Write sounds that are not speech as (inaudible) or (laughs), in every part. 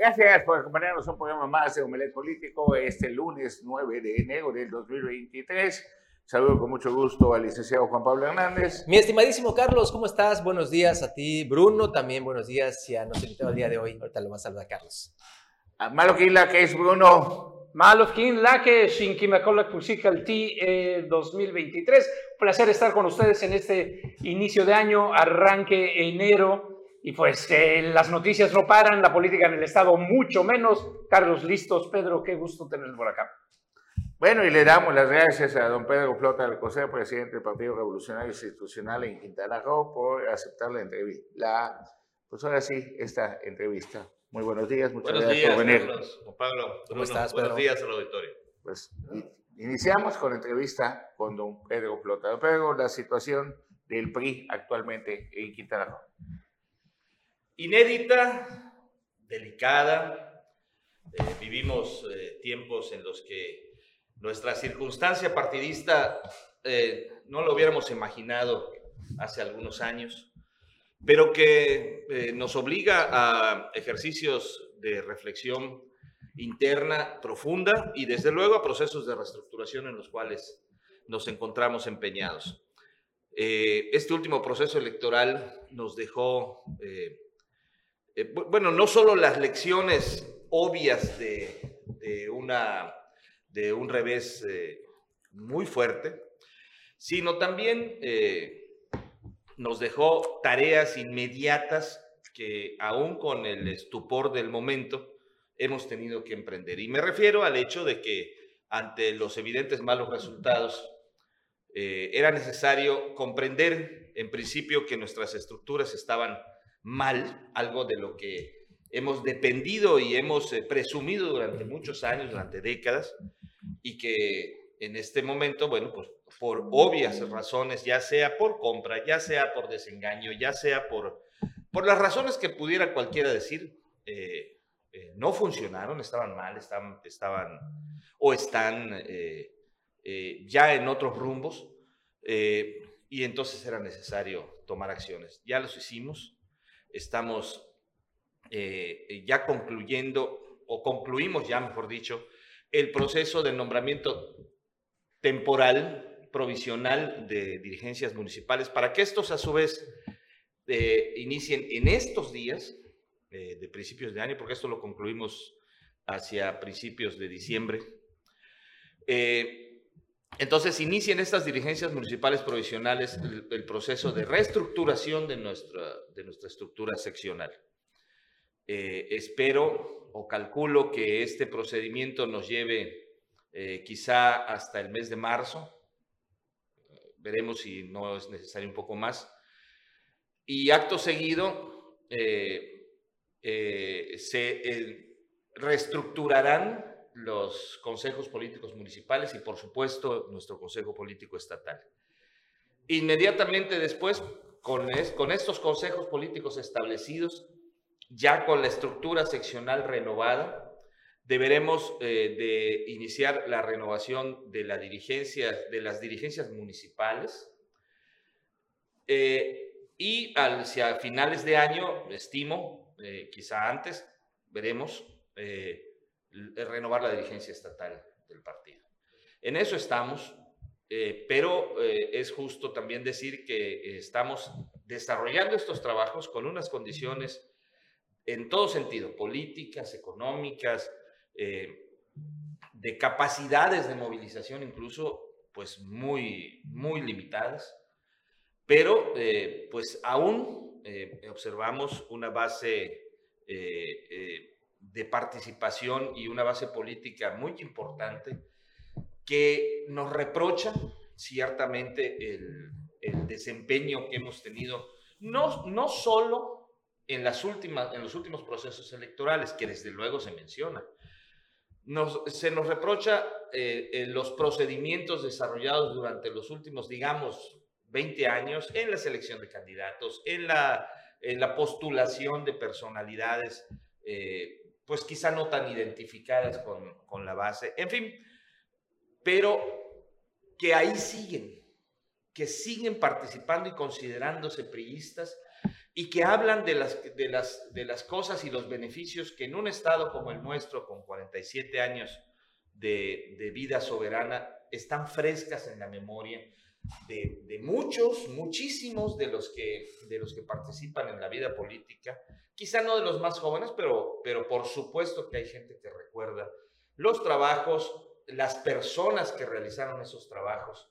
Gracias por acompañarnos un programa más de Omelet Político este lunes 9 de enero del 2023. Saludo con mucho gusto al licenciado Juan Pablo Hernández. Mi estimadísimo Carlos, ¿cómo estás? Buenos días a ti, Bruno. También buenos días si a nuestro invitado el día de hoy. Ahorita lo va a saludar Carlos. A Malo Quila, que es Bruno. Malofkin Lake Shinkimakolak Pusikalti 2023. Placer estar con ustedes en este inicio de año, arranque enero. Y pues eh, las noticias no paran, la política en el Estado mucho menos. Carlos, listos. Pedro, qué gusto tenerlos por acá. Bueno, y le damos las gracias a don Pedro Flota Alcocer, presidente del Partido Revolucionario Institucional en Quintana Roo, por aceptar la entrevista. La, pues ahora sí, esta entrevista. Muy buenos días, muchas buenos gracias días, por venir. Juan Pablo, ¿Cómo estás, buenos Pedro? días al auditorio. Pues iniciamos con la entrevista con don Pedro Flota. Don Pedro, la situación del PRI actualmente en Quintana Roo. Inédita, delicada, eh, vivimos eh, tiempos en los que nuestra circunstancia partidista eh, no lo hubiéramos imaginado hace algunos años, pero que nos obliga a ejercicios de reflexión interna profunda y desde luego a procesos de reestructuración en los cuales nos encontramos empeñados. Este último proceso electoral nos dejó, eh, bu- bueno, no solo las lecciones obvias de, de una, de un revés eh, muy fuerte, sino también eh, nos dejó tareas inmediatas que aún con el estupor del momento hemos tenido que emprender. Y me refiero al hecho de que ante los evidentes malos resultados, era necesario comprender en principio que nuestras estructuras estaban mal, algo de lo que hemos dependido y hemos eh, presumido durante muchos años, durante décadas, y que en este momento, bueno, pues por obvias razones, ya sea por compra, ya sea por desengaño, ya sea por, por las razones que pudiera cualquiera decir, eh, eh, no funcionaron, estaban mal, estaban, estaban o están ya en otros rumbos, y entonces era necesario tomar acciones. Ya los hicimos, estamos eh, ya concluyendo, o concluimos ya, mejor dicho, el proceso de nombramiento temporal, provisional de dirigencias municipales, para que estos a su vez eh, inicien en estos días eh, de principios de año, porque esto lo concluimos hacia principios de diciembre. Entonces inicien estas dirigencias municipales provisionales el, proceso de reestructuración de nuestra, de nuestra estructura seccional. Eh, espero o calculo que este procedimiento nos lleve eh, quizá hasta el mes de marzo. Veremos si no es necesario un poco más. Y acto seguido eh, se reestructurarán los consejos políticos municipales y por supuesto nuestro consejo político estatal. Inmediatamente después, con, es- con estos consejos políticos establecidos, ya con la estructura seccional renovada, deberemos eh, de iniciar la renovación de dirigencia, las dirigencias municipales. Eh, y hacia finales de año, estimo, eh, quizá antes, veremos, eh, renovar la dirigencia estatal del partido. En eso estamos, eh, pero eh, es justo también decir que estamos desarrollando estos trabajos con unas condiciones en todo sentido, políticas, económicas, eh, de capacidades de movilización incluso, pues muy, muy limitadas, pero pues aún observamos una base de participación y una base política muy importante que nos reprocha ciertamente el, el desempeño que hemos tenido, no, no solo en, las últimas, en los últimos procesos electorales, que desde luego se menciona, nos, se nos reprocha eh, eh, los procedimientos desarrollados durante los últimos, digamos, 20 años en la selección de candidatos, en la, en la postulación de personalidades, eh, pues quizá no tan identificadas con, con la base, en fin, pero que ahí siguen, que siguen participando y considerándose priistas y que hablan de las, de, las, de las cosas y los beneficios que en un estado como el nuestro, con 47 años de, de vida soberana, están frescas en la memoria de, de, muchos, muchísimos de los, que, de los que participan en la vida política, quizá no de los más jóvenes, pero, pero por supuesto que hay gente que recuerda los trabajos, las personas que realizaron esos trabajos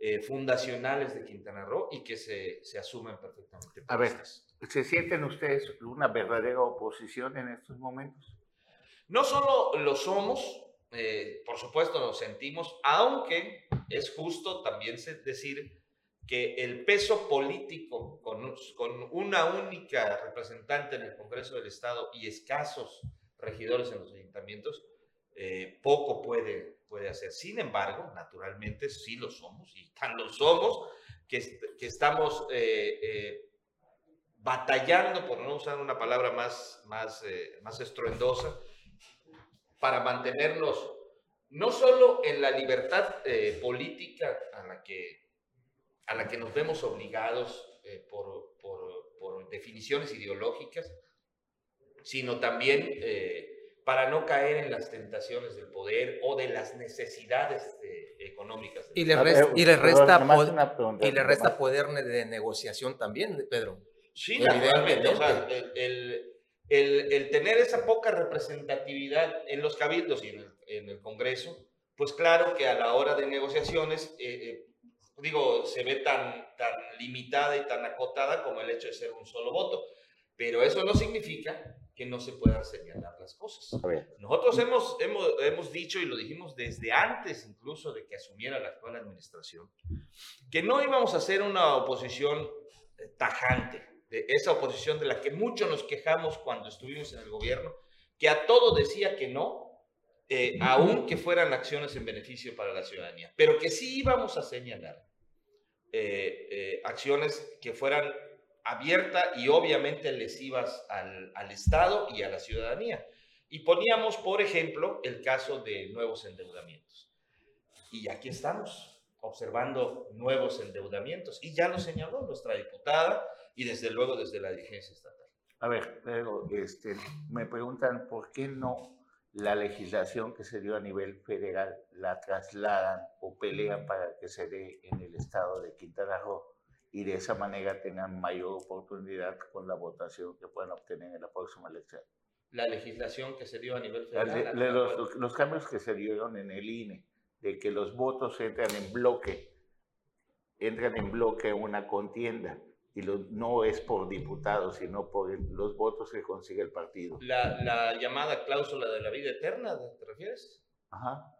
eh, fundacionales de Quintana Roo y que se, se asumen perfectamente. A ver, ¿se sienten ustedes una verdadera oposición en estos momentos? No solo lo somos, eh, por supuesto nos sentimos, aunque es justo también decir que el peso político con, con, una única representante en el Congreso del Estado y escasos regidores en los ayuntamientos, eh, poco puede, puede hacer. Sin embargo, naturalmente sí lo somos y tan lo somos que, que estamos eh, eh, batallando, por no usar una palabra más, más, más estruendosa, para mantenernos no solo en la libertad eh, política a la, que, a la que nos vemos obligados eh, por, por, por, definiciones ideológicas, sino también eh, para no caer en las tentaciones del poder o de las necesidades económicas. Y le, resta, y le resta, y le resta poder de negociación también, Pedro. Sí, naturalmente. O sea, el, el, el, tener esa poca representatividad en los cabildos y en el, en el Congreso, pues claro que a la hora de negociaciones, eh, eh, digo, se ve tan, tan limitada y tan acotada como el hecho de ser un solo voto. Pero eso no significa que no se puedan señalar las cosas. Nosotros hemos, hemos, hemos dicho, y lo dijimos desde antes incluso de que asumiera la actual administración, que no íbamos a hacer una oposición eh, tajante, de esa oposición de la que mucho nos quejamos cuando estuvimos en el gobierno, que a todo decía que no, eh, aun que fueran acciones en beneficio para la ciudadanía, pero que sí íbamos a señalar eh, eh, acciones que fueran abiertas y obviamente lesivas al, al Estado y a la ciudadanía. Y poníamos, por ejemplo, el caso de nuevos endeudamientos. Y aquí estamos, observando nuevos endeudamientos. Y ya lo señaló nuestra diputada, y desde luego desde la dirigencia estatal. A ver, pero este, me preguntan por qué no la legislación que se dio a nivel federal la trasladan o pelean para que se dé en el estado de Quintana Roo y de esa manera tengan mayor oportunidad con la votación que puedan obtener en la próxima elección. La legislación que se dio a nivel federal. los, los cambios que se dieron en el INE, de que los votos entran en bloque, entran en bloque una contienda y no es por diputados, sino por los votos que consigue el partido. La, la, llamada cláusula de la vida eterna, ¿te refieres? Ajá.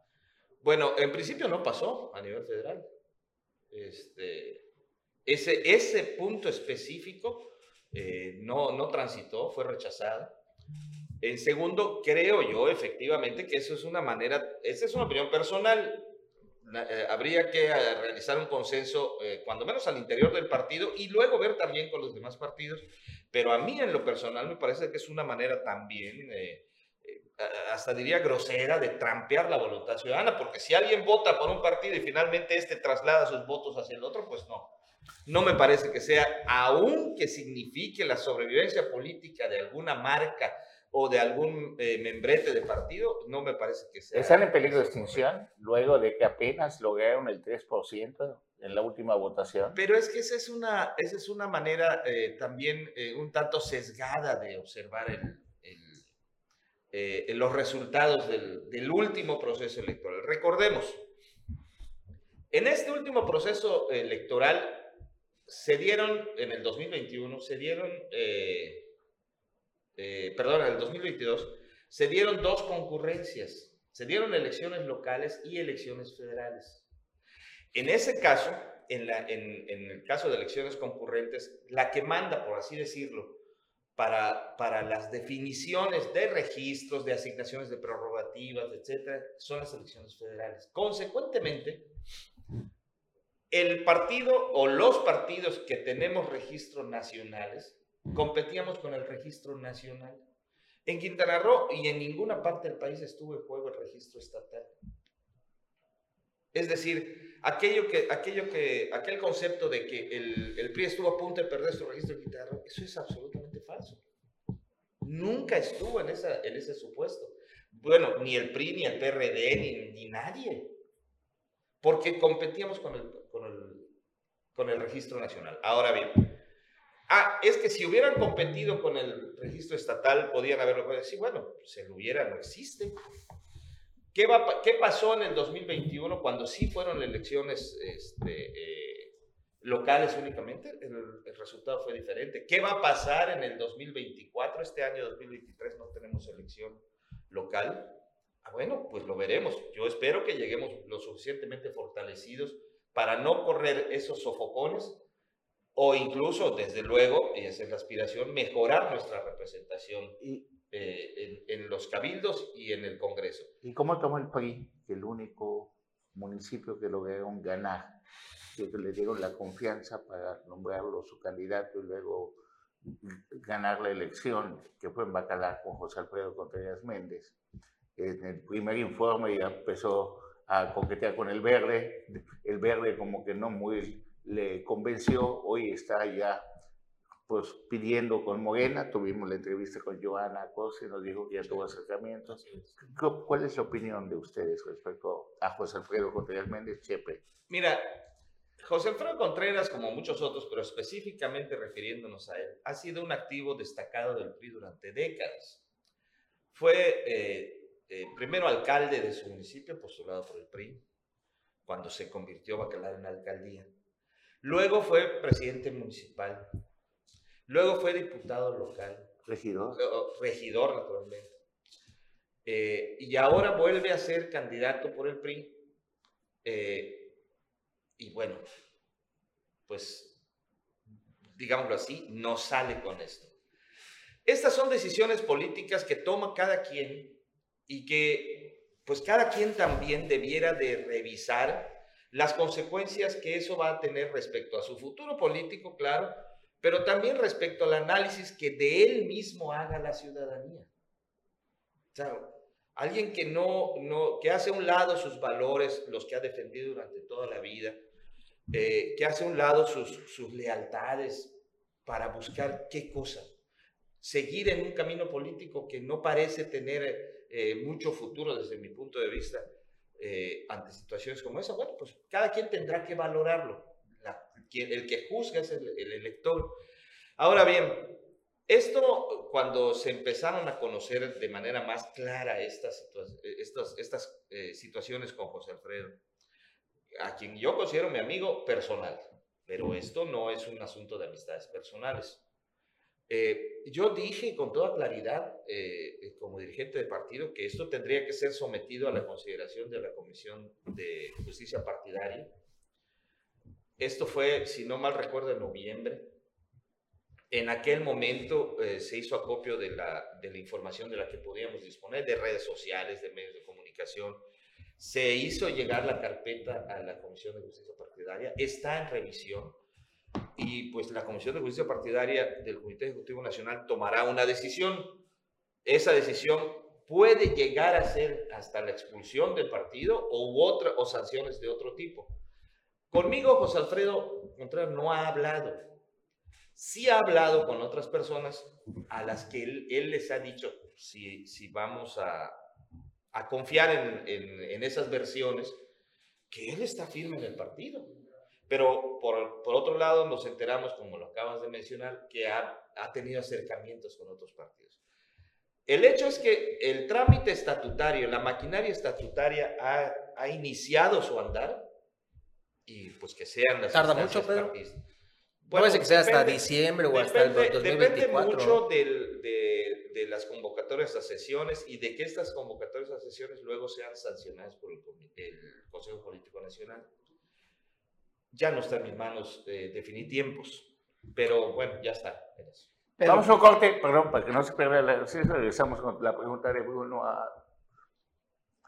Bueno, en principio no pasó a nivel federal. Este, ese, ese punto específico eh, no, no transitó, fue rechazado. En segundo, creo yo efectivamente que eso es una manera, esa es una opinión personal, eh, habría que eh, realizar un consenso, eh, cuando menos al interior del partido, y luego ver también con los demás partidos. Pero a mí en lo personal me parece que es una manera también, hasta diría grosera, de trampear la voluntad ciudadana, porque si alguien vota por un partido y finalmente este traslada sus votos hacia el otro, pues no. No me parece que sea, aunque signifique la sobrevivencia política de alguna marca o de algún eh, membrete de partido, no me parece que sea. ¿Están en peligro de extinción luego de que apenas lograron el 3% en la última votación? Pero es que esa es una, esa es una manera eh, también eh, un tanto sesgada de observar el, los resultados del, del, último proceso electoral. Recordemos, en este último proceso electoral se dieron, en el 2021, se dieron eh, perdón, en el 2022, se dieron dos concurrencias. Se dieron elecciones locales y elecciones federales. En ese caso, en el caso de elecciones concurrentes, la que manda, por así decirlo, para, para, las definiciones de registros, de asignaciones de prerrogativas, etcétera, son las elecciones federales. Consecuentemente, el partido o los partidos que tenemos registros nacionales competíamos con el registro nacional. En Quintana Roo y en ninguna parte del país estuvo en juego el registro estatal. Es decir, aquello que, aquello que, aquel concepto de que el, PRI estuvo a punto de perder su registro de Quintana Roo, eso es absolutamente falso. Nunca estuvo en, en ese supuesto. Bueno, ni el PRI, ni el PRD, ni, ni nadie. Porque competíamos con el, con, el, con el registro nacional. Ahora bien, ah, es que si hubieran competido con el registro estatal, podían haberlo decir, bueno, se lo hubiera, no existe. ¿Qué, va, ¿Qué pasó en el 2021 cuando sí fueron elecciones este, eh, locales únicamente? El, el, resultado fue diferente. ¿Qué va a pasar en el 2024? Este año 2023 no tenemos elección local. Ah, bueno, pues lo veremos. Yo espero que lleguemos lo suficientemente fortalecidos para no correr esos sofocones o incluso, desde luego, y esa es la aspiración, mejorar nuestra representación y, eh, en, en, los cabildos y en el Congreso. ¿Y cómo tomó el PRI, que el único municipio que lograron ganar, que le dieron la confianza para nombrarlo su candidato y luego ganar la elección, que fue en Bacalar con José Alfredo Contreras Méndez? En el primer informe ya empezó a coquetear con el verde, el verde como que no muy le convenció, hoy está ya pues pidiendo con Morena, tuvimos la entrevista con Joana Cose, nos dijo que ya tuvo acercamientos. ¿Cuál es la opinión de ustedes respecto a José Alfredo Contreras Méndez Chepe? Mira, José Alfredo Contreras, como muchos otros, pero específicamente refiriéndonos a él, ha sido un activo destacado del PRI durante décadas. Fue eh, eh, primero alcalde de su municipio, postulado por el PRI, cuando se convirtió Bacalar en alcaldía. Luego fue presidente municipal. Luego fue diputado local. Regidor. Regidor, naturalmente. Eh, y ahora vuelve a ser candidato por el PRI. Eh, y bueno, pues, digámoslo así, no sale con esto. Estas son decisiones políticas que toma cada quien y que, pues, cada quien también debiera de revisar las consecuencias que eso va a tener respecto a su futuro político, claro, pero también respecto al análisis que de él mismo haga la ciudadanía. O sea, alguien que no, no, que hace a un lado sus valores, los que ha defendido durante toda la vida, eh, que hace a un lado sus, sus lealtades para buscar qué cosa, seguir en un camino político que no parece tener eh, mucho futuro desde mi punto de vista, eh, ante situaciones como esa, bueno, pues cada quien tendrá que valorarlo. La, quien, el que juzga es el, el, elector. Ahora bien, esto cuando se empezaron a conocer de manera más clara estas, estas, estas eh, situaciones con José Alfredo, a quien yo considero mi amigo personal, pero esto no es un asunto de amistades personales. Eh, yo dije con toda claridad, eh, eh, como dirigente de partido, que esto tendría que ser sometido a la consideración de la Comisión de Justicia Partidaria. Esto fue, si no mal recuerdo, en noviembre. En aquel momento se hizo acopio de la información de la que podíamos disponer, de redes sociales, de medios de comunicación. Se hizo llegar la carpeta a la Comisión de Justicia Partidaria. Está en revisión y pues la Comisión de Justicia Partidaria del Comité Ejecutivo Nacional tomará una decisión. Esa decisión puede llegar a ser hasta la expulsión del partido o, otra, o sanciones de otro tipo. Conmigo José Alfredo Contreras no ha hablado. Sí ha hablado con otras personas a las que él, les ha dicho si, si vamos a, a confiar en, en esas versiones, que él está firme en el partido pero por, por, otro lado nos enteramos, como lo acabas de mencionar, que ha, ha, tenido acercamientos con otros partidos. El hecho es que el trámite estatutario, la maquinaria estatutaria ha, ha iniciado su andar y pues que sean las ¿Tarda mucho, Pedro? Bueno, Puede que sea hasta depende, diciembre o depende, hasta el 2024. Depende mucho del, de, de, las convocatorias a sesiones y de que estas convocatorias a sesiones luego sean sancionadas por el, el Consejo Político Nacional ya no está en mis manos eh, definir tiempos, pero bueno, ya está. Pero, Vamos a un corte, perdón, para que no se pierda la sí, regresamos con la pregunta de Bruno a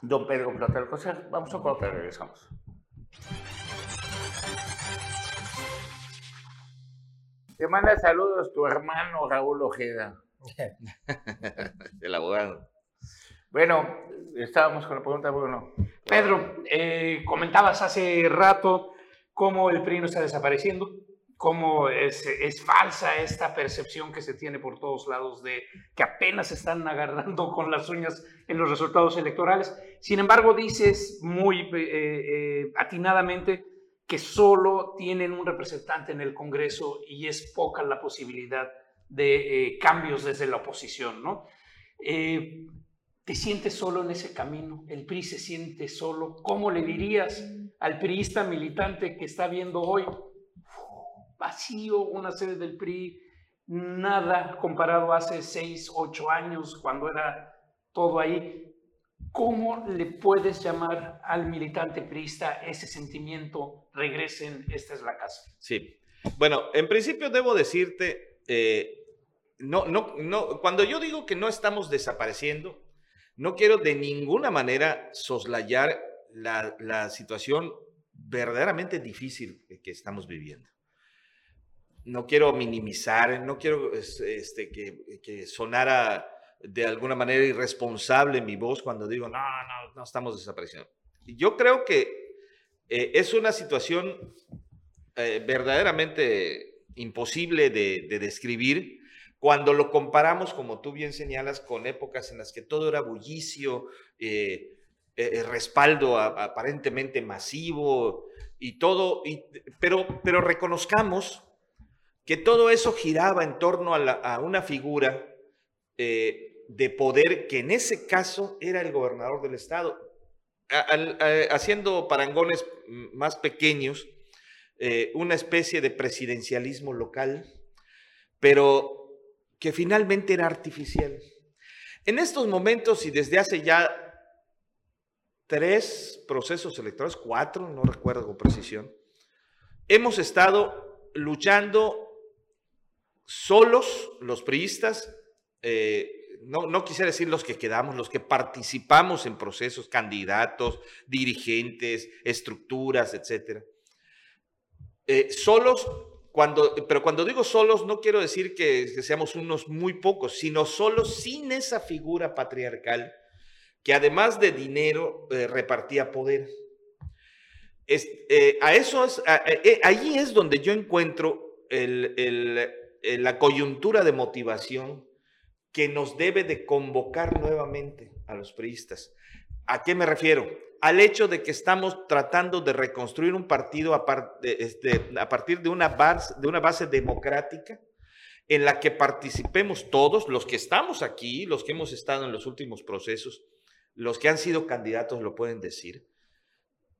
don Pedro Plata Cosa. Vamos a un corte, regresamos. Te manda saludos tu hermano Raúl Ojeda. (laughs) El abogado. Bueno, estábamos con la pregunta, Bruno. Pedro, eh, comentabas hace rato cómo el PRI no está desapareciendo, cómo es, falsa esta percepción que se tiene por todos lados de que apenas están agarrando (laughs) con las uñas en los resultados electorales. Sin embargo, dices muy eh, eh, atinadamente que solo tienen un representante en el Congreso y es poca la posibilidad de eh, cambios desde la oposición, ¿no? ¿Te sientes solo en ese camino? ¿El PRI se siente solo? ¿Cómo le dirías al priista militante que está viendo hoy vacío una sede del PRI, nada comparado hace seis, ocho años cuando era todo ahí? ¿Cómo le puedes llamar al militante priista ese sentimiento, regresen, esta es la casa? Sí. Bueno, en principio debo decirte, eh, no, no, no, cuando yo digo que no estamos desapareciendo, no quiero de ninguna manera soslayar la, situación verdaderamente difícil que estamos viviendo. No quiero minimizar, no quiero este, que, sonara de alguna manera irresponsable mi voz cuando digo, no, no, no estamos desapareciendo. Yo creo que eh, es una situación eh, verdaderamente imposible de, de describir cuando lo comparamos, como tú bien señalas, con épocas en las que todo era bullicio, eh, eh, respaldo aparentemente masivo y todo, pero, pero reconozcamos que todo eso giraba en torno a, una figura eh, de poder que en ese caso era el gobernador del estado. haciendo parangones más pequeños, una especie de presidencialismo local, pero que finalmente era artificial. En estos momentos y desde hace ya tres procesos electorales, cuatro, no recuerdo con precisión, hemos estado luchando solos los priistas, eh, no, no, quisiera decir los que quedamos, los que participamos en procesos, candidatos, dirigentes, estructuras, etcétera. Eh, solos cuando, pero cuando digo solos, no quiero decir que, seamos unos muy pocos, sino solos sin esa figura patriarcal que además de dinero eh, repartía poder. Eh, a eso es, eh, allí es donde yo encuentro la coyuntura de motivación que nos debe de convocar nuevamente a los priistas. ¿A qué me refiero? al hecho de que estamos tratando de reconstruir un partido a, este, partir de una base democrática en la que participemos todos, los que estamos aquí, los que hemos estado en los últimos procesos, los que han sido candidatos lo pueden decir.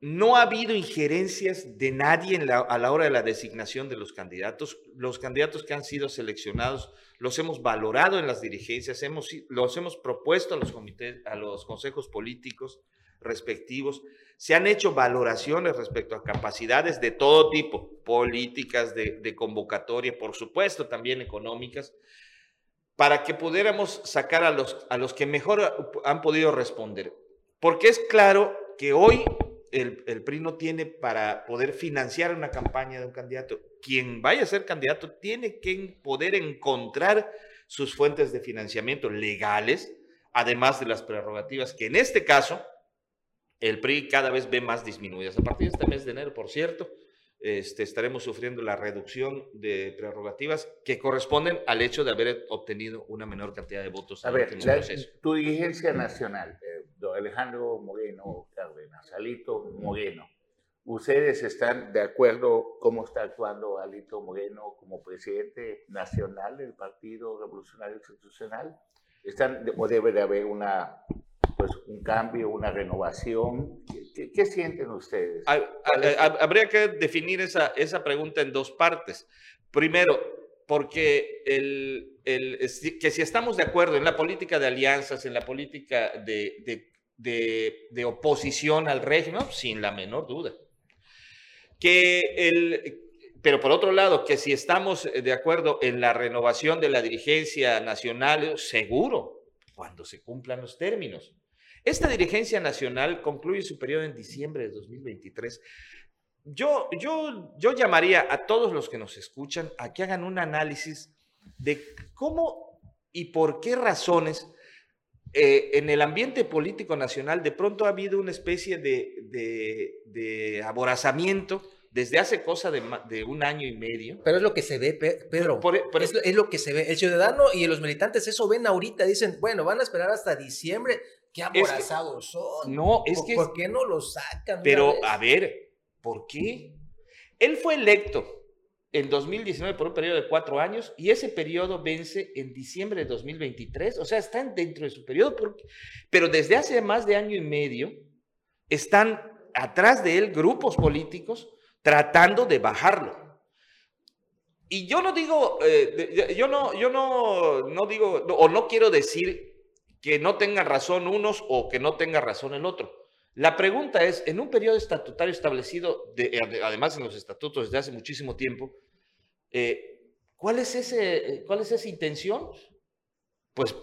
No ha habido injerencias de nadie a la hora de la designación de los candidatos. Los candidatos que han sido seleccionados los hemos valorado en las dirigencias, los hemos propuesto a los comités, a los consejos políticos, respectivos. Se han hecho valoraciones respecto a capacidades de todo tipo, políticas, de, convocatoria, por supuesto, también económicas, para que pudiéramos sacar a los, a los que mejor han podido responder. Porque es claro que hoy el, el, PRI no tiene para poder financiar una campaña de un candidato. Quien vaya a ser candidato tiene que poder encontrar sus fuentes de financiamiento legales, además de las prerrogativas que en este caso el PRI cada vez ve más disminuidas. A partir de este mes de enero, por cierto, este, estaremos sufriendo la reducción de prerrogativas que corresponden al hecho de haber obtenido una menor cantidad de votos. A ver, tu dirigencia nacional, eh, don Alejandro Moreno Cárdenas, Alito Moreno, ¿ustedes están de acuerdo cómo está actuando Alito Moreno como presidente nacional del Partido Revolucionario Institucional? ¿Están, ¿O debe de haber una pues, un cambio, una renovación. ¿Qué, sienten ustedes? Habría que definir esa, esa pregunta en dos partes. Primero, porque el, el, que si estamos de acuerdo en la política de alianzas, en la política de, de, de, oposición al régimen, sin la menor duda. Que el, pero por otro lado, que si estamos de acuerdo en la renovación de la dirigencia nacional, seguro, cuando se cumplan los términos. Esta dirigencia nacional concluye su periodo en diciembre de 2023. Yo, yo, yo llamaría a todos los que nos escuchan a que hagan un análisis de cómo y por qué razones eh, en el ambiente político nacional de pronto ha habido una especie de, de, aborazamiento desde hace cosa de, un año y medio. Pero es lo que se ve, Pedro. es, lo que se ve. El ciudadano y los militantes eso ven ahorita. Dicen, bueno, van a esperar hasta diciembre. Qué aborazados son. No, es ¿Por, que. ¿Por qué no lo sacan? Pero, a ver, ¿por qué? Él fue electo en 2019 por un periodo de cuatro años y ese periodo vence en diciembre de 2023. O sea, están dentro de su periodo, pero desde hace más de año y medio están atrás de él grupos políticos tratando de bajarlo. Y yo no digo, eh, yo no, yo no, no digo, o no quiero decir que no tengan razón unos o que no tenga razón el otro. La pregunta es, en un periodo estatutario establecido, además en los estatutos desde hace muchísimo tiempo, eh, ¿cuál, es ese, eh, ¿Cuál es esa intención? Pues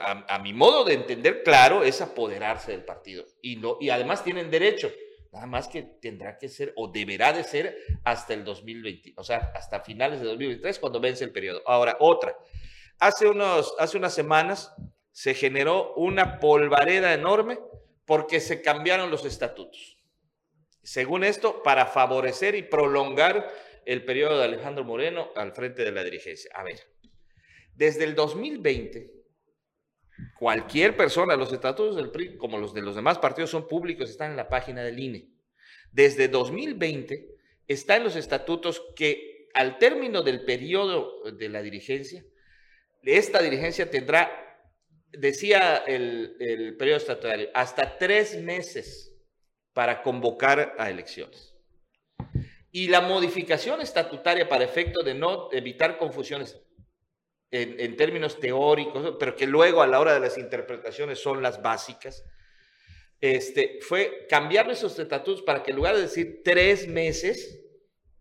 a, mi modo de entender, claro, es apoderarse del partido. Y, no, y además tienen derecho, nada más que tendrá que ser o deberá de ser hasta el 2020, o sea, hasta finales de 2023 cuando vence el periodo. Ahora, otra. Hace, unos, hace unas semanas se generó una polvareda enorme porque se cambiaron los estatutos. Según esto, para favorecer y prolongar el periodo de Alejandro Moreno al frente de la dirigencia. A ver, desde el 2020, cualquier persona, los estatutos del PRI, como los de los demás partidos, son públicos, están en la página del INE. Desde 2020 está en los estatutos que al término del periodo de la dirigencia, esta dirigencia tendrá, decía el, periodo estatutario, hasta tres meses para convocar a elecciones. Y la modificación estatutaria para efecto de no evitar confusiones en, términos teóricos, pero que luego a la hora de las interpretaciones son las básicas, este, fue cambiar esos estatutos para que en lugar de decir tres meses,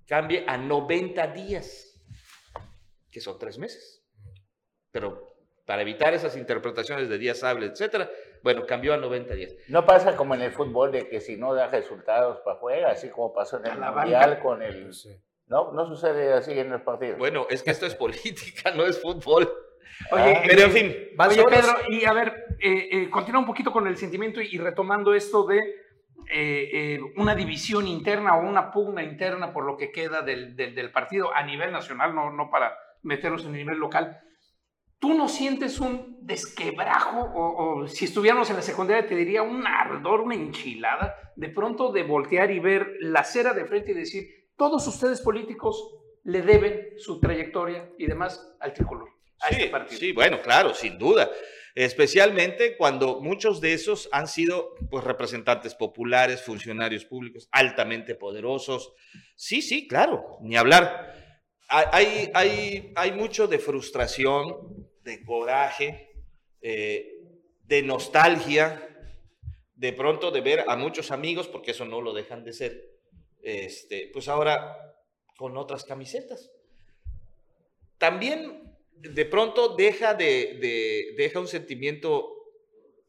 cambie a 90 días, que son tres meses. Pero para evitar esas interpretaciones de días hábiles, etcétera, bueno, cambió a 90 días. No pasa como en el fútbol de que si no da resultados para juega, así como pasó en el Mundial con el... No, no sucede así en los partidos. Bueno, es que esto es política, (laughs) no es fútbol. Oye, ah. pero en fin. Oye, Pedro, y a ver, eh, eh, continúa un poquito con el sentimiento y, retomando esto de eh, una división interna o una pugna interna por lo que queda del, del, del partido a nivel nacional, no, no para meternos en el nivel local. ¿Tú no sientes un desquebrajo o, si estuviéramos en la secundaria te diría un ardor, una enchilada, de pronto de voltear y ver la cera de frente y decir, todos ustedes políticos le deben su trayectoria y demás al tricolor? sí, este partido. sí, bueno, claro, sin duda. Especialmente cuando muchos de esos han sido pues, representantes populares, funcionarios públicos, altamente poderosos. Sí, sí, claro, ni hablar hay, hay, hay mucho de frustración, de coraje, eh, de nostalgia, de pronto de ver a muchos amigos, porque eso no lo dejan de ser, este, pues ahora con otras camisetas. También de pronto deja, de, deja un sentimiento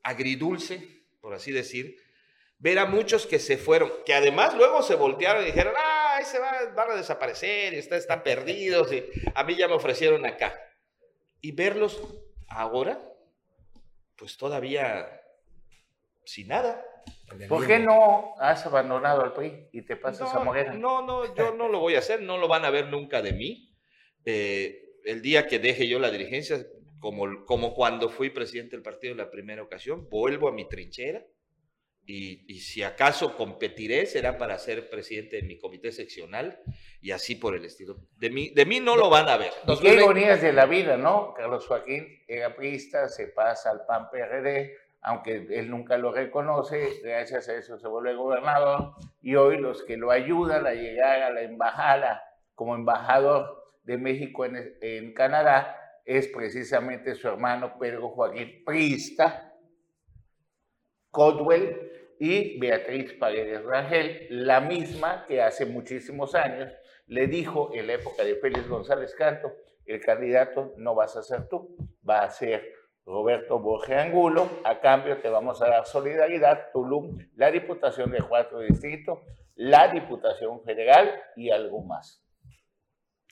agridulce, por así decir, ver a muchos que se fueron, que además luego se voltearon y dijeron, ah, se va, van a desaparecer, y están perdidos, a mí ya me ofrecieron acá. Y verlos ahora, pues todavía sin nada. ¿Por qué no has abandonado al PRI y te pasas a Morena? No, no, yo no lo voy a hacer, no lo van a ver nunca de mí. Eh, el día que deje yo la dirigencia, como, como cuando fui presidente del partido en la primera ocasión, vuelvo a mi trinchera y, si acaso competiré será para ser presidente de mi comité seccional y así por el estilo. De mí, de mí no lo van a ver. Y qué ironías de la vida, ¿no? Carlos Joaquín era priista, se pasa al PAN PRD, aunque él nunca lo reconoce, gracias a eso se vuelve gobernador y hoy los que lo ayudan a llegar a la embajada como embajador de México en, en Canadá es precisamente su hermano Pedro Joaquín Priista, Codwell y Beatriz Paredes Rangel, la misma que hace muchísimos años le dijo en la época de Félix González Canto, el candidato no vas a ser tú, va a ser Roberto Borges Angulo, a cambio te vamos a dar solidaridad, Tulum, la Diputación de Cuatro Distrito, la Diputación Federal y algo más.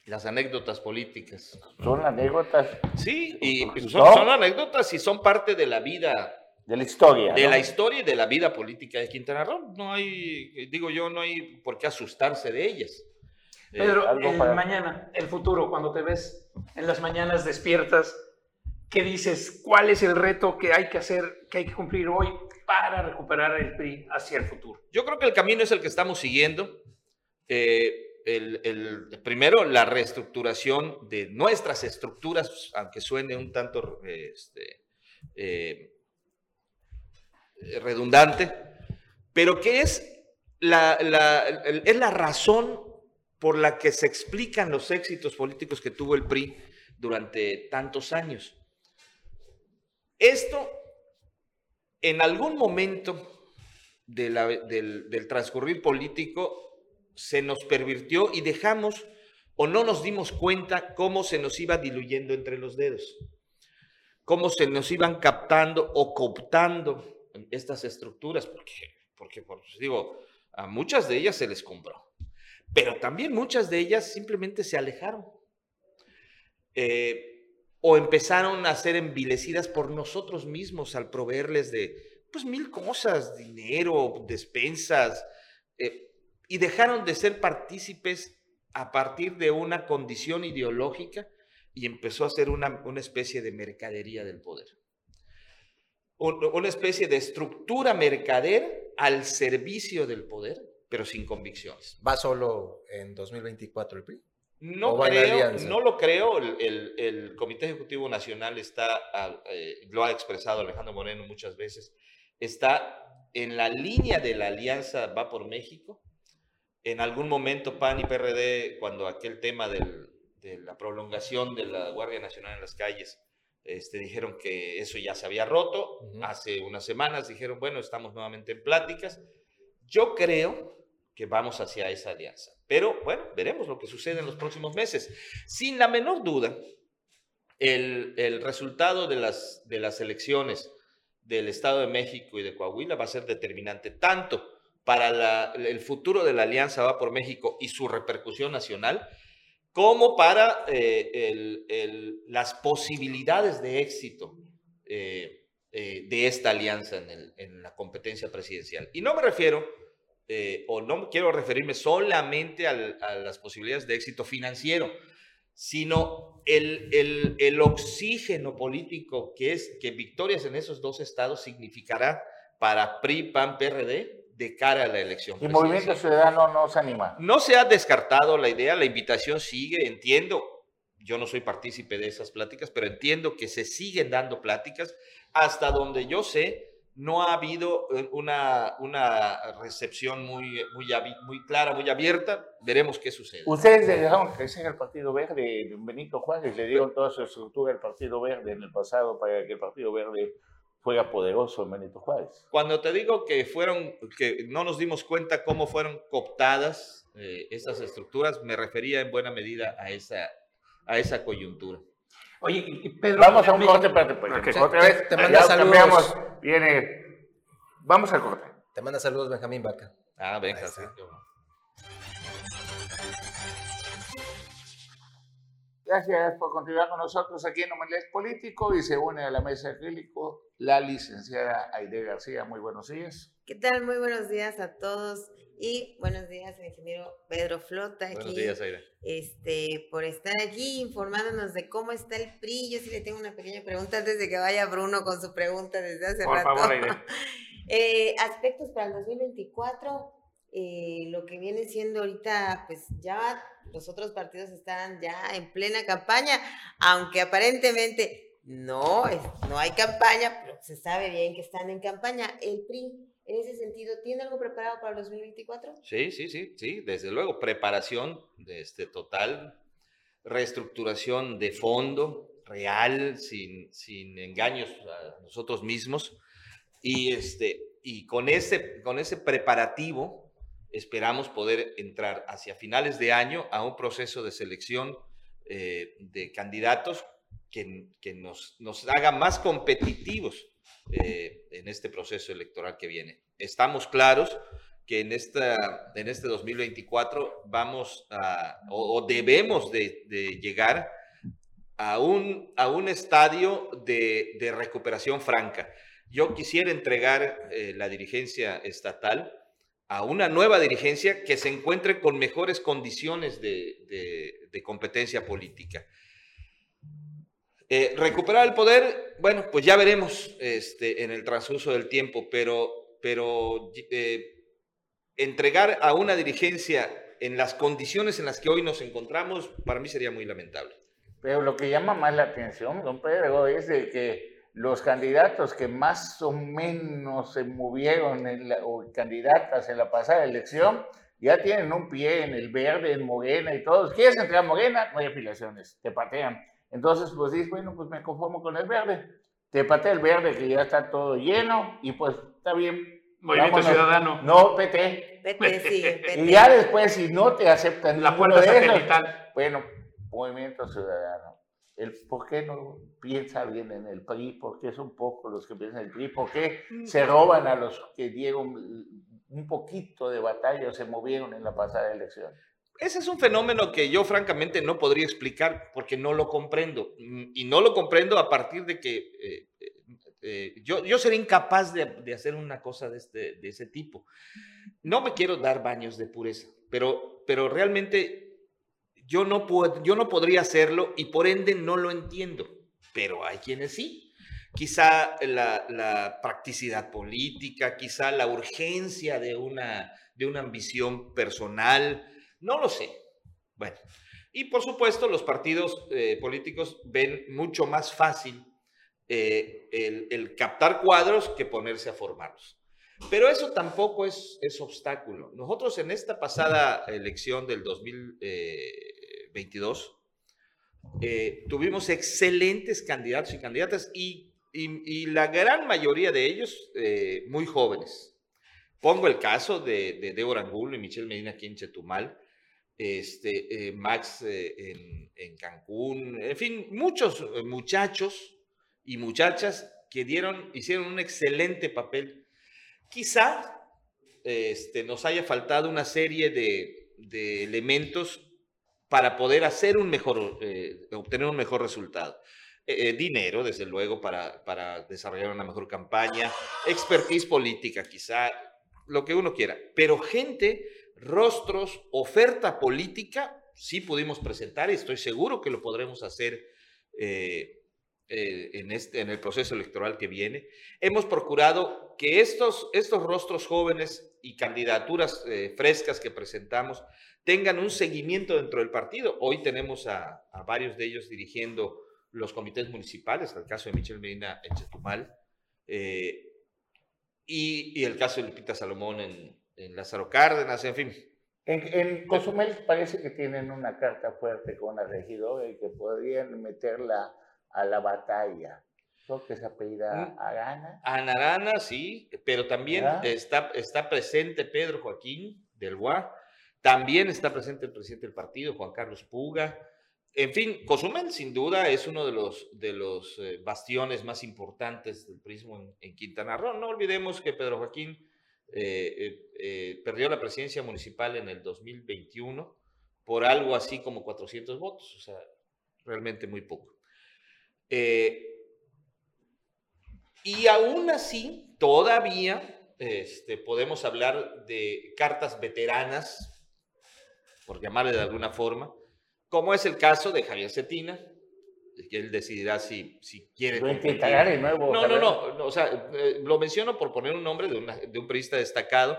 las anécdotas políticas. Son anécdotas. Sí, y son, anécdotas y son parte de la vida. De la historia. De la historia y de la vida política de Quintana Roo. No hay, digo yo, no hay por qué asustarse de ellas. Pedro, el mañana, el futuro, cuando te ves en las mañanas despiertas, ¿qué dices? ¿Cuál es el reto que hay que hacer, que hay que cumplir hoy para recuperar el PRI hacia el futuro? Yo creo que el camino es el que estamos siguiendo. Eh, el, primero, la reestructuración de nuestras estructuras, aunque suene un tanto este, eh, redundante, pero que es la, es la razón por la que se explican los éxitos políticos que tuvo el PRI durante tantos años. Esto, en algún momento del, del transcurrir político, se nos pervirtió y dejamos o no nos dimos cuenta cómo se nos iba diluyendo entre los dedos, cómo se nos iban captando o cooptando estas estructuras, porque, porque pues, digo, a muchas de ellas se les compró, pero también muchas de ellas simplemente se alejaron. Eh, o empezaron a ser envilecidas por nosotros mismos al proveerles de pues mil cosas, dinero, despensas, eh, y dejaron de ser partícipes a partir de una condición ideológica y empezó a ser una, una especie de mercadería del poder. Una especie de estructura mercader al servicio del poder, pero sin convicciones. ¿Va solo en 2024 el PRI? No, creo, no lo creo. El, el, Comité Ejecutivo Nacional está, eh, lo ha expresado Alejandro Moreno muchas veces, está en la línea de la alianza Va por México, en algún momento PAN y PRD, cuando aquel tema de la prolongación de la Guardia Nacional en las calles, este, dijeron que eso ya se había roto. Hace unas semanas dijeron, bueno, estamos nuevamente en pláticas. Yo creo que vamos hacia esa alianza. Pero bueno, veremos lo que sucede en los próximos meses. Sin la menor duda, el, resultado de las, de las elecciones del Estado de México y de Coahuila va a ser determinante tanto para el futuro de la Alianza Va por México y su repercusión nacional, como para eh, las posibilidades de éxito eh, eh, de esta alianza en, la competencia presidencial. Y no me refiero, o no quiero referirme solamente a, las posibilidades de éxito financiero, sino el, oxígeno político que es que victorias en esos dos estados significará para PRI, PAN, PRD, de cara a la elección. ¿Y Movimiento Ciudadano no se anima? No se ha descartado la idea, la invitación sigue, entiendo, yo no soy partícipe de esas pláticas, pero entiendo que se siguen dando pláticas. Hasta donde yo sé, no ha habido eh, una, una recepción muy, muy, muy clara, muy abierta. Veremos qué sucede. Ustedes le dejaron crecer el Partido Verde, Benito Juárez, le dieron toda su estructura al Partido Verde en el pasado para que el Partido Verde fuera poderoso en Benito Juárez. Cuando te digo que fueron, que no nos dimos cuenta cómo fueron cooptadas eh, estas estructuras, me refería en buena medida a esa, a esa coyuntura. Oye, Pedro. Vamos a un corte, espérate, porque otra vez te manda saludos. viene. Vamos al corte. Te manda saludos Benjamín Vaca. Ah, venga, Gracias por continuar con nosotros aquí en Omelet Político y se une a la mesa de acrílico la licenciada Aide García. Muy buenos días. ¿Qué tal? Muy buenos días a todos y buenos días al ingeniero Pedro Flota. Aquí, buenos días, Aide. Este, por estar aquí informándonos de cómo está el PRI. Yo sí le tengo una pequeña pregunta antes de que vaya Bruno con su pregunta desde hace por rato. Por favor, Aide. (laughs) eh, aspectos para el 2024 eh, lo que viene siendo ahorita, pues ya los otros partidos están ya en plena campaña, aunque aparentemente no, no hay campaña, pero se sabe bien que están en campaña. El PRI, en ese sentido, ¿tiene algo preparado para el 2024? Sí, sí, sí, sí, desde luego, preparación de este total, reestructuración de fondo real, sin, sin engaños a nosotros mismos, y, este, y con, ese, con ese preparativo, esperamos poder entrar hacia finales de año a un proceso de selección eh, de candidatos que, nos, nos, haga más competitivos eh, en este proceso electoral que viene. Estamos claros que en, esta, en este 2024 vamos o, debemos de, llegar a un, a un estadio de, recuperación franca. Yo quisiera entregar eh, la dirigencia estatal a una nueva dirigencia que se encuentre con mejores condiciones de competencia política. Eh, recuperar el poder, bueno, pues ya veremos este, en el transcurso del tiempo, pero, pero eh, entregar a una dirigencia en las condiciones en las que hoy nos encontramos, para mí sería muy lamentable. Pero lo que llama más la atención, don Pedro, es de que los candidatos que más o menos se movieron, en o candidatas en la pasada elección, ya tienen un pie en el verde, en Morena y todos. ¿Quieres entrar a Morena? No hay afiliaciones, te patean. Entonces, pues dices, bueno, pues me conformo con el verde. Te patea el verde que ya está todo lleno y pues está bien. Movimiento Ciudadano. No, PT. PT, sí, (laughs) PT. Y ya después, si no te aceptan la puerta satelital. bueno, Movimiento Ciudadano. El, ¿Por qué no piensa bien en el PRI? ¿Por qué son pocos los que piensan en el PRI? ¿Por qué se roban a los que dieron un poquito de batalla o se movieron en la pasada elección? Ese es un fenómeno que yo francamente no podría explicar porque no lo comprendo. Mm, y no lo comprendo a partir de que eh, eh, eh, yo, yo sería incapaz de, hacer una cosa de, este, de ese tipo. No me quiero dar baños de pureza, pero, pero realmente yo no, puedo, yo no podría hacerlo y por ende no lo entiendo. Pero hay quienes sí. Quizá la, la practicidad política, quizá la urgencia de una, de una ambición personal, no lo sé. Bueno, y por supuesto los partidos eh, políticos ven mucho más fácil eh, el, captar cuadros que ponerse a formarlos. Pero eso tampoco es, es obstáculo. Nosotros en esta pasada elección del 2022 eh, tuvimos excelentes candidatos y candidatas y, la gran mayoría de ellos muy jóvenes. Pongo el caso de, de Débora Angulo y Michelle Medina aquí en Chetumal, este, eh, Max eh, en, Cancún, en fin, muchos eh, muchachos y muchachas que dieron, hicieron un excelente papel. Quizá este, nos haya faltado una serie de, elementos para poder hacer un mejor, obtener un mejor resultado. dinero, desde luego, para, para desarrollar una mejor campaña, expertise política, quizá, lo que uno quiera, pero gente rostros, oferta política, sí pudimos presentar y estoy seguro que lo podremos hacer eh, eh, en, este, en el proceso electoral que viene. Hemos procurado que estos, estos rostros jóvenes y candidaturas eh, frescas que presentamos tengan un seguimiento dentro del partido. Hoy tenemos a, varios de ellos dirigiendo los comités municipales, el caso de Michel Medina en Chetumal, y, y, el caso de Lupita Salomón en, en Lázaro Cárdenas, en fin. En, Cozumel parece que tienen una carta fuerte con la regidora y que podrían meterla a la batalla. Creo que se apellida Arana. Ana Arana, sí, pero también está, está presente Pedro Joaquín del UA, también está presente el presidente del partido, Juan Carlos Puga. En fin, Cozumel sin duda es uno de los, de los eh, bastiones más importantes del prismo en, en Quintana Roo. No olvidemos que Pedro Joaquín eh, eh, eh, perdió la presidencia municipal en el 2021 por algo así como 400 votos, o sea, realmente muy poco. y aún así, todavía este, podemos hablar de cartas veteranas, por llamarle de alguna forma, como es el caso de Javier Cetina, que él decidirá si, si quiere. nuevo. No, no, no, O sea, eh, lo menciono por poner un nombre de, una, de un periodista destacado,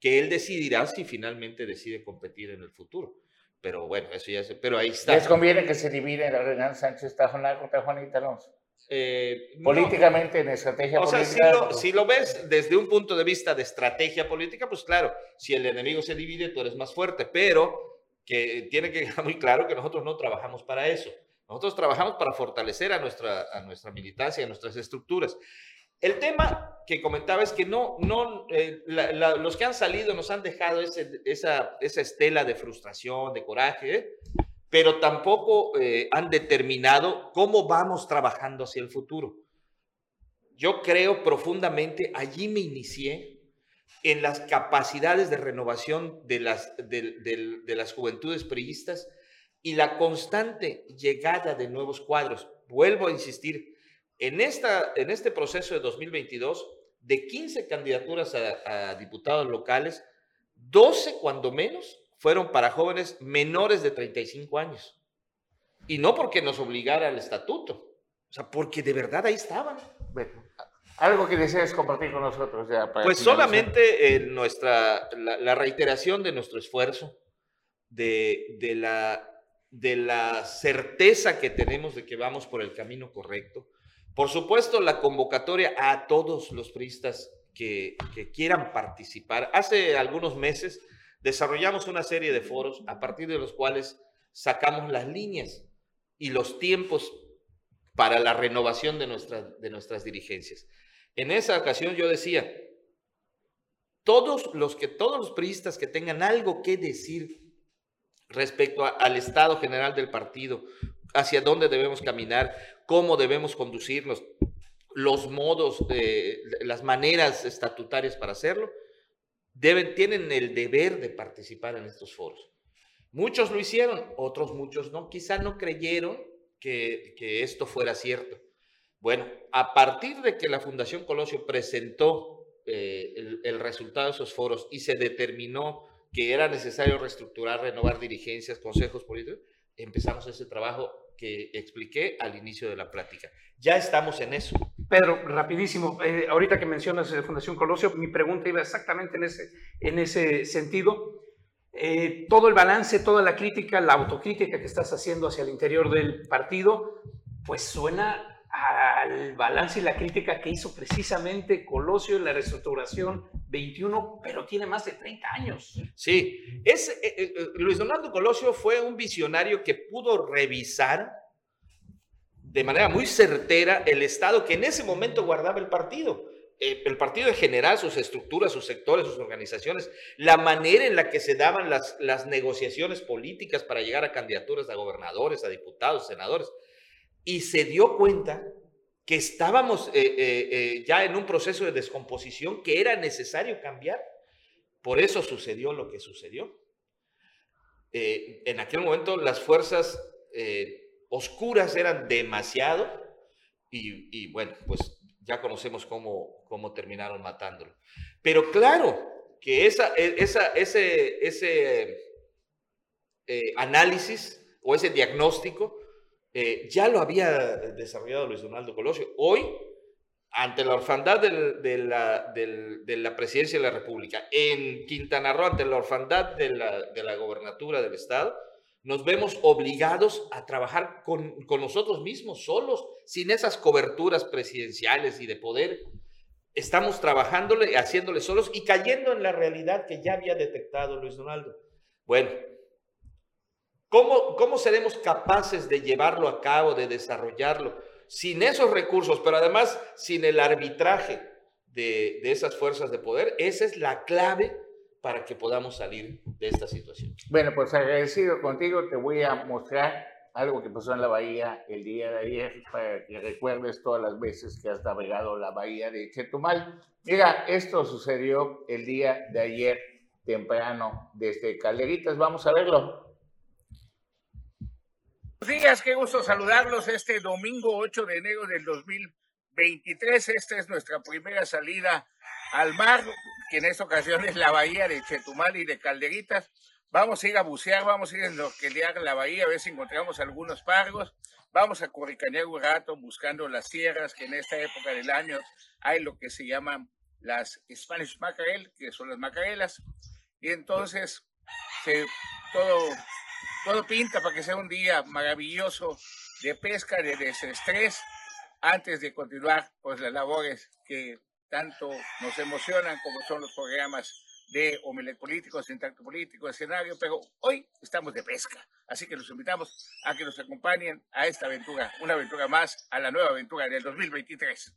que él decidirá si finalmente decide competir en el futuro. Pero bueno, eso ya es. Pero ahí está. ¿Les conviene que se divide la Renan Sánchez Tajonar contra Juanita Alonso? Eh, Políticamente, en estrategia o política. Sea, si, lo, si lo ves desde un punto de vista de estrategia política, pues claro, si el enemigo se divide, tú eres más fuerte, pero que tiene que quedar muy claro que nosotros no trabajamos para eso. Nosotros trabajamos para fortalecer a nuestra, a nuestra militancia, a nuestras estructuras. El tema que comentaba es que no, no, eh, los que han salido nos han dejado esa, esa estela de frustración, de coraje, pero tampoco eh, han determinado cómo vamos trabajando hacia el futuro. Yo creo profundamente, allí me inicié, en las capacidades de renovación de las, de, las juventudes priistas y la constante llegada de nuevos cuadros. Vuelvo a insistir, en, esta, en este proceso de 2022, de 15 candidaturas a, a diputados locales, 12 cuando menos fueron para jóvenes menores de 35 años. Y no porque nos obligara el estatuto, o sea, porque de verdad ahí estaban. algo que desees compartir con nosotros. Ya pues solamente nuestra, la, reiteración de nuestro esfuerzo, de, de, la, de la certeza que tenemos de que vamos por el camino correcto. Por supuesto, la convocatoria a todos los priistas que, quieran participar. Hace algunos meses desarrollamos una serie de foros a partir de los cuales sacamos las líneas y los tiempos para la renovación de, de nuestras dirigencias. En esa ocasión yo decía, todos los que todos los priistas que tengan algo que decir respecto al estado general del partido, hacia dónde debemos caminar, cómo debemos conducirnos, los modos, las maneras estatutarias para hacerlo, deben, tienen el deber de participar en estos foros. Muchos lo hicieron, otros muchos no. Quizá no creyeron que, esto fuera cierto. Bueno, a partir de que la Fundación Colosio presentó eh, el, resultado de esos foros y se determinó que era necesario reestructurar, renovar dirigencias, consejos políticos, empezamos ese trabajo que expliqué al inicio de la plática. Ya estamos en eso. Pedro, rapidísimo, eh, ahorita que mencionas la Fundación Colosio, mi pregunta iba exactamente en ese, en ese sentido. Eh, todo el balance, toda la crítica, la autocrítica que estás haciendo hacia el interior del partido, pues suena al balance y la crítica que hizo precisamente Colosio en la reestructuración 21, pero tiene más de 30 años. Sí, es, eh, Luis Donaldo Colosio fue un visionario que pudo revisar de manera muy certera el estado que en ese momento guardaba el partido. Eh, el partido en general, sus estructuras, sus sectores, sus organizaciones, la manera en la que se daban las, las negociaciones políticas para llegar a candidaturas a gobernadores, a diputados, senadores. Y se dio cuenta que estábamos eh, eh, ya en un proceso de descomposición que era necesario cambiar. Por eso sucedió lo que sucedió. en aquel momento las fuerzas oscuras eran demasiado y, bueno, pues ya conocemos cómo, cómo terminaron matándolo. Pero claro que esa, e, esa, ese, ese eh, análisis o ese diagnóstico eh, ya lo había desarrollado Luis Donaldo Colosio. Hoy, ante la orfandad de, la, de, la, presidencia de la República, en Quintana Roo, ante la orfandad de la, de la gobernatura del Estado, nos vemos obligados a trabajar con, nosotros mismos, solos, sin esas coberturas presidenciales y de poder. Estamos trabajándole, haciéndole solos y cayendo en la realidad que ya había detectado Luis Donaldo. Bueno, ¿cómo, cómo seremos capaces de llevarlo a cabo, de desarrollarlo? Sin esos recursos, pero además sin el arbitraje de, de esas fuerzas de poder, esa es la clave para que podamos salir de esta situación. Bueno, pues agradecido contigo, te voy a mostrar algo que pasó en la bahía el día de ayer para que recuerdes todas las veces que has navegado la bahía de Chetumal. Mira, esto sucedió el día de ayer temprano desde Calderitas. Vamos a verlo. Días, qué gusto saludarlos este domingo 8 de enero del 2023. Esta es nuestra primera salida al mar que en esta ocasión es la bahía de Chetumal y de Calderitas. Vamos a ir a bucear, vamos a ir a enloquelear la bahía, a ver si encontramos algunos pargos. Vamos a corricanear un rato buscando las sierras, que en esta época del año hay lo que se llaman las Spanish Mackerel, que son las macarelas. Y entonces todo, todo pinta para que sea un día maravilloso de pesca, de desestrés, antes de continuar pues las labores que tanto nos emocionan como son los programas de Omelet Político, Sintacto Político, Escenario, pero hoy estamos de pesca. Así que los invitamos a que nos acompañen a esta aventura, una aventura más, a la nueva aventura del 2023.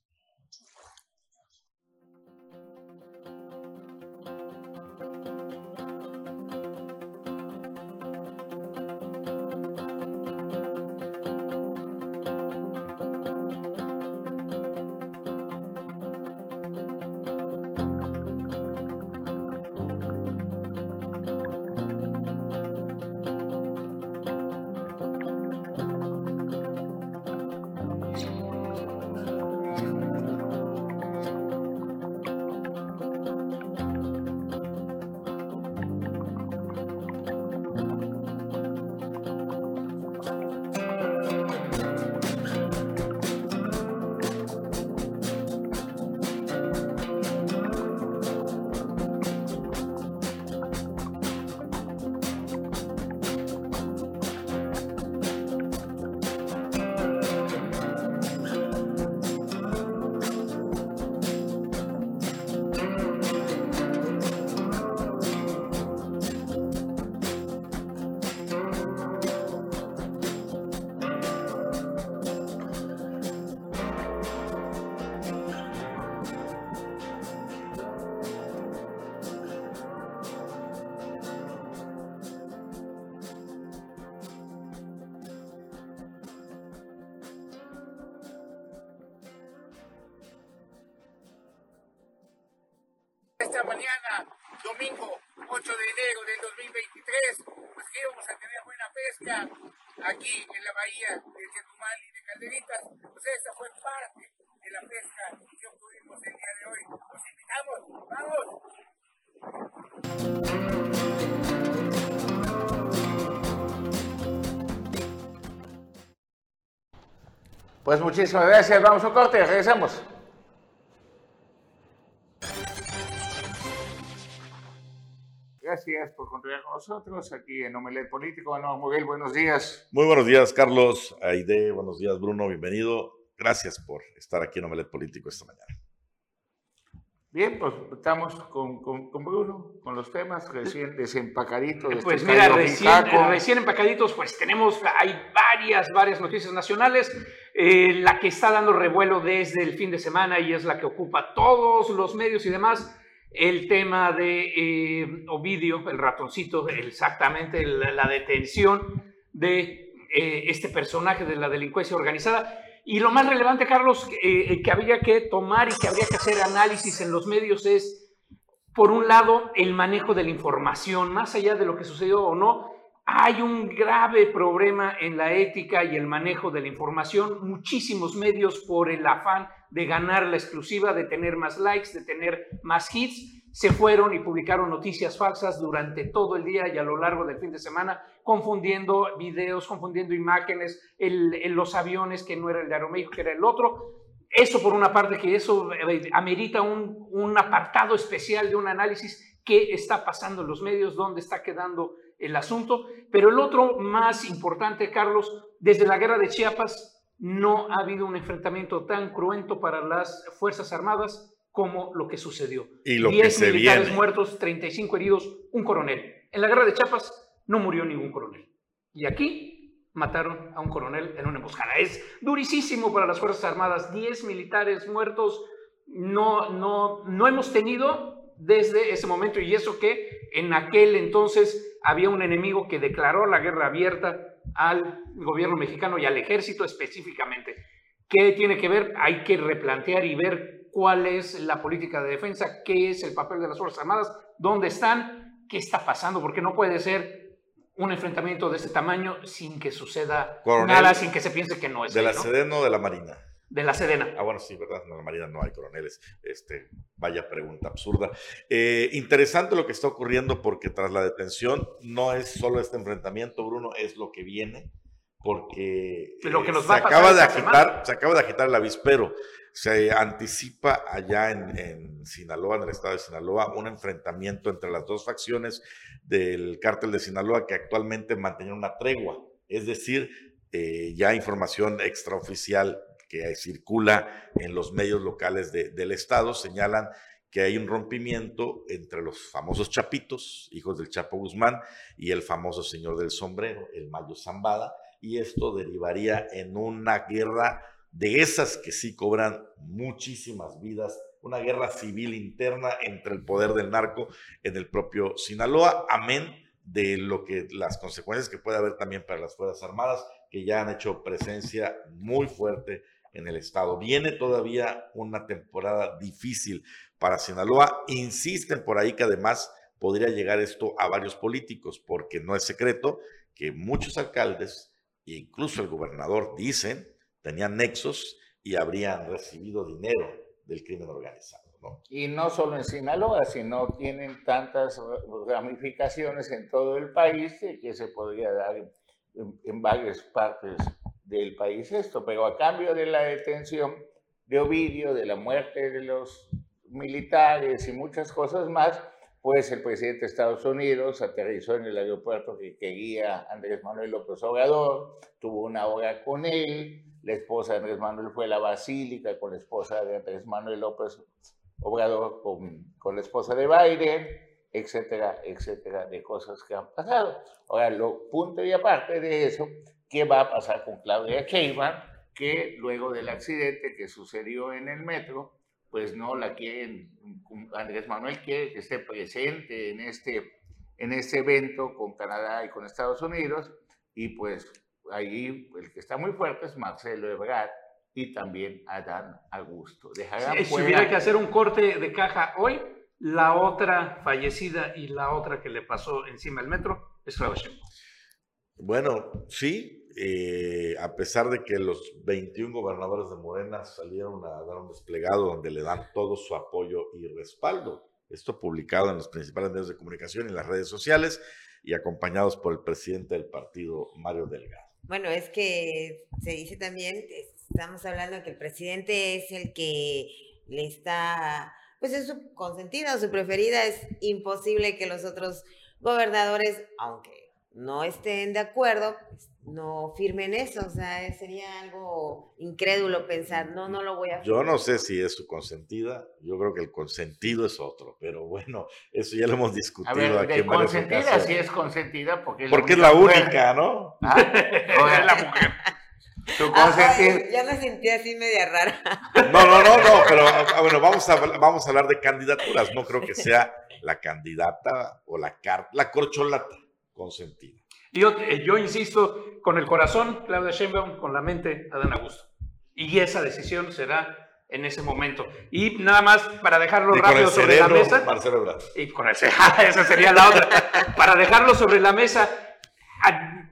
Esta mañana, domingo 8 de enero del 2023, pues que íbamos a tener buena pesca aquí en la bahía de Chetumal y de Calderitas. Pues esta fue parte de la pesca que obtuvimos el día de hoy. Los invitamos, vamos. Pues muchísimas gracias. Vamos a un corte, regresamos. Gracias por continuar con nosotros aquí en Omelet Político. Bueno, Miguel, buenos días. Muy buenos días, Carlos. Aide, buenos días, Bruno, bienvenido. Gracias por estar aquí en Omelet Político esta mañana. Bien, pues estamos con, con, Bruno, con los temas recién desempacaditos. De pues este mira, recién, recién, empacaditos, pues tenemos, hay varias, varias noticias nacionales. Eh, la que está dando revuelo desde el fin de semana y es la que ocupa todos los medios y demás el tema de eh, Ovidio, el ratoncito, exactamente la, detención de eh, este personaje de la delincuencia organizada. Y lo más relevante, Carlos, eh, que había que tomar y que habría que hacer análisis en los medios es, por un lado, el manejo de la información, más allá de lo que sucedió o no, hay un grave problema en la ética y el manejo de la información. Muchísimos medios por el afán de ganar la exclusiva, de tener más likes, de tener más hits, se fueron y publicaron noticias falsas durante todo el día y a lo largo del fin de semana, confundiendo videos, confundiendo imágenes, los aviones que no era el de Aeroméxico, que era el otro. Eso por una parte, que eso eh, amerita un apartado especial de un análisis qué está pasando en los medios, dónde está quedando el asunto. Pero el otro más importante, Carlos, desde la guerra de Chiapas, no ha habido un enfrentamiento tan cruento para las Fuerzas Armadas como lo que sucedió. Y lo que se militares muertos, 35 heridos, un coronel. En la guerra de Chiapas no murió ningún coronel. Y aquí mataron a un coronel en una emboscada. Es durísimo para las Fuerzas Armadas. 10 militares muertos no, no, no hemos tenido desde ese momento. Y eso que en aquel entonces había un enemigo que declaró la guerra abierta al gobierno mexicano y al ejército específicamente. ¿Qué tiene que ver? Hay que replantear y ver cuál es la política de defensa, qué es el papel de las Fuerzas Armadas, dónde están, qué está pasando, porque no puede ser un enfrentamiento de este tamaño sin que suceda nada, sin que se piense que no es. De la Sedeno de la Marina de la Sedena. Ah, bueno, sí, ¿verdad? En la Marina no hay coroneles. Este, vaya pregunta absurda. Eh, interesante lo que está ocurriendo porque tras la detención no es solo este enfrentamiento, Bruno, es lo que viene, porque lo que nos se, acaba de agitar, se acaba de agitar el avispero. Se anticipa allá en, Sinaloa, en el estado de Sinaloa, un enfrentamiento entre las dos facciones del cártel de Sinaloa que actualmente mantienen una tregua. Es decir, eh, ya información extraoficial que circula en los medios locales del Estado señalan que hay un rompimiento entre los famosos chapitos, hijos del Chapo Guzmán, y el famoso señor del sombrero, el Mayo Zambada, y esto derivaría en una guerra de esas que sí cobran muchísimas vidas, una guerra civil interna entre el poder del narco en el propio Sinaloa, amén de lo que las consecuencias que puede haber también para las Fuerzas Armadas, que ya han hecho presencia muy fuerte en el estado. Viene todavía una temporada difícil para Sinaloa. Insisten por ahí que además podría llegar esto a varios políticos, porque no es secreto que muchos alcaldes, incluso el gobernador, dicen, tenían nexos y habrían recibido dinero del crimen organizado. Y no solo en Sinaloa, sino tienen tantas ramificaciones en todo el país que se podría dar en varias partes del país esto, pero a cambio de la detención de Ovidio, de la muerte de los militares y muchas cosas más, pues el presidente de Estados Unidos aterrizó en el aeropuerto que quería Andrés Manuel López Obrador, tuvo una hora con él, la esposa de Andrés Manuel fue a la basílica con la esposa de Andrés Manuel López Obrador, con, con la esposa de Biden, etcétera, etcétera, de cosas que han pasado. Ahora, lo punto y aparte de eso, qué va a pasar con Claudia Sheinbaum, que luego del accidente que sucedió en el metro, pues no la quieren, Andrés Manuel quiere que esté presente en este, en este evento con Canadá y con Estados Unidos, y pues ahí el que está muy fuerte es Marcelo Ebrard y también Adán Augusto. si hubiera que hacer un corte de caja hoy, la otra fallecida y la otra que le pasó encima del metro es Claudia Sheinbaum. Bueno, sí, eh, a pesar de que los 21 gobernadores de Morena salieron a dar un desplegado donde le dan todo su apoyo y respaldo. Esto publicado en los principales medios de comunicación y en las redes sociales y acompañados por el presidente del partido, Mario Delgado. Bueno, es que se dice también, estamos hablando que el presidente es el que le está, pues es su consentida, su preferida, es imposible que los otros gobernadores, aunque no estén de acuerdo, pues, no firmen eso. O sea, sería algo incrédulo pensar, no, no lo voy a firmar. Yo no sé si es su consentida, yo creo que el consentido es otro, pero bueno, eso ya lo hemos discutido a ver, aquí en consentida sí es consentida porque es porque la, es la única, ¿no? ¿Ah? o es la mujer. Tu consentida. ya me sentí así media rara. No, no, no, no, pero ah, bueno, vamos a, vamos a hablar de candidaturas. No creo que sea la candidata o la, la corcholata consentida. Yo, eh, yo insisto, con el corazón, Claudia Sheinbaum, con la mente, Adán Augusto. Y esa decisión será en ese momento. Y nada más para dejarlo rápido sobre la mesa. Marcelo Y con ese, (laughs) esa sería la otra. para dejarlo sobre la mesa,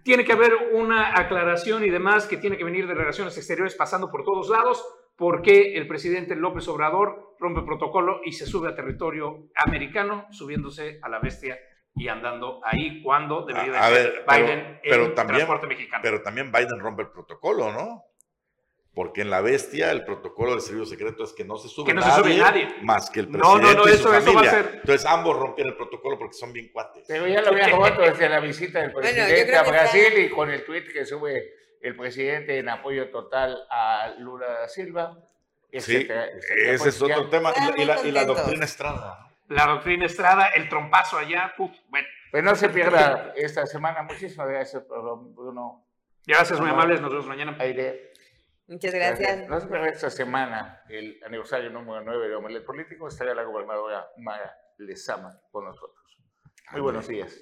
tiene que haber una aclaración y demás que tiene que venir de relaciones exteriores pasando por todos lados, porque el presidente López Obrador rompe protocolo y se sube a territorio americano, subiéndose a la bestia y andando ahí cuando debería de Biden pero, en también, transporte mexicano. Pero también Biden rompe el protocolo, ¿no? Porque en la bestia el protocolo del servicio secreto es que no se sube, que no se sube nadie más que el presidente no, no, no, y su eso, familia. Eso va a ser... Entonces ambos rompieron el protocolo porque son bien cuates. Pero ya lo había (laughs) roto desde la visita del presidente a Brasil y con el tweet que sube el presidente en apoyo total a Lula da Silva. Sí, ese es otro tema. Y la, y la doctrina Estrada la doctrina Estrada, el trompazo allá, bueno. Pues no se pierda esta semana. Muchísimas gracias, Bruno. Gracias, muy amables. Nos vemos mañana. Aire. Muchas gracias. No se pierda esta semana el aniversario número 9 de Omelet Político. Estará la gobernadora Mara Lezama con nosotros. Muy buenos días.